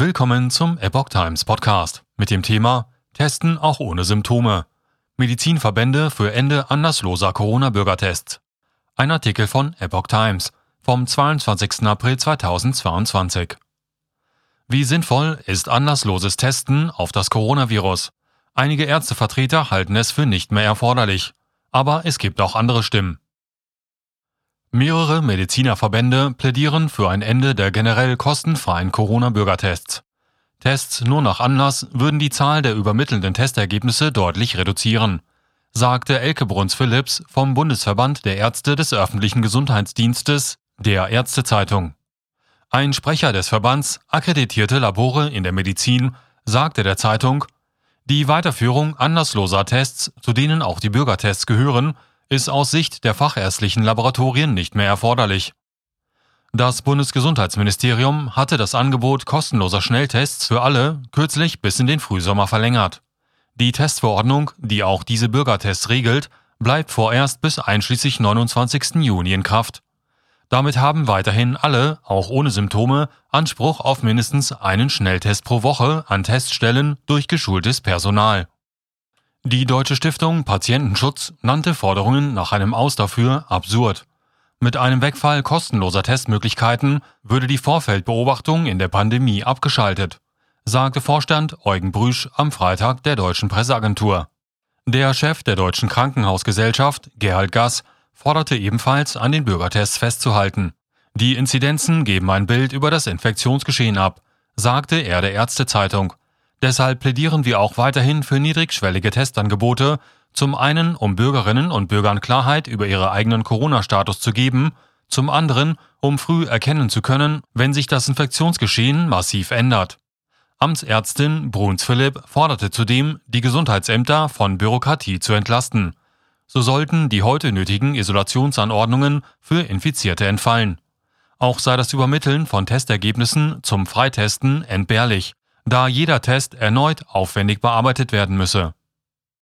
Willkommen zum Epoch Times Podcast mit dem Thema Testen auch ohne Symptome. Medizinverbände für Ende anlassloser Corona-Bürgertests. Ein Artikel von Epoch Times vom 22. April 2022. Wie sinnvoll ist anlassloses Testen auf das Coronavirus? Einige Ärztevertreter halten es für nicht mehr erforderlich. Aber es gibt auch andere Stimmen. Mehrere Medizinerverbände plädieren für ein Ende der generell kostenfreien Corona-Bürgertests. Tests nur nach Anlass würden die Zahl der übermittelnden Testergebnisse deutlich reduzieren, sagte Elke Bruns-Philipps vom Bundesverband der Ärzte des öffentlichen Gesundheitsdienstes der Ärztezeitung. Ein Sprecher des Verbands, akkreditierte Labore in der Medizin, sagte der Zeitung, die Weiterführung anlassloser Tests, zu denen auch die Bürgertests gehören, ist aus Sicht der fachärztlichen Laboratorien nicht mehr erforderlich. Das Bundesgesundheitsministerium hatte das Angebot kostenloser Schnelltests für alle kürzlich bis in den Frühsommer verlängert. Die Testverordnung, die auch diese Bürgertests regelt, bleibt vorerst bis einschließlich 29. Juni in Kraft. Damit haben weiterhin alle, auch ohne Symptome, Anspruch auf mindestens einen Schnelltest pro Woche an Teststellen durch geschultes Personal. Die Deutsche Stiftung Patientenschutz nannte Forderungen nach einem Aus dafür absurd. Mit einem Wegfall kostenloser Testmöglichkeiten würde die Vorfeldbeobachtung in der Pandemie abgeschaltet, sagte Vorstand Eugen Brüsch am Freitag der deutschen Presseagentur. Der Chef der Deutschen Krankenhausgesellschaft, Gerhard Gass, forderte ebenfalls an den Bürgertests festzuhalten. Die Inzidenzen geben ein Bild über das Infektionsgeschehen ab, sagte er der Ärztezeitung. Deshalb plädieren wir auch weiterhin für niedrigschwellige Testangebote, zum einen um Bürgerinnen und Bürgern Klarheit über ihre eigenen Corona-Status zu geben, zum anderen um früh erkennen zu können, wenn sich das Infektionsgeschehen massiv ändert. Amtsärztin Bruns Philipp forderte zudem, die Gesundheitsämter von Bürokratie zu entlasten. So sollten die heute nötigen Isolationsanordnungen für Infizierte entfallen. Auch sei das Übermitteln von Testergebnissen zum Freitesten entbehrlich da jeder Test erneut aufwendig bearbeitet werden müsse.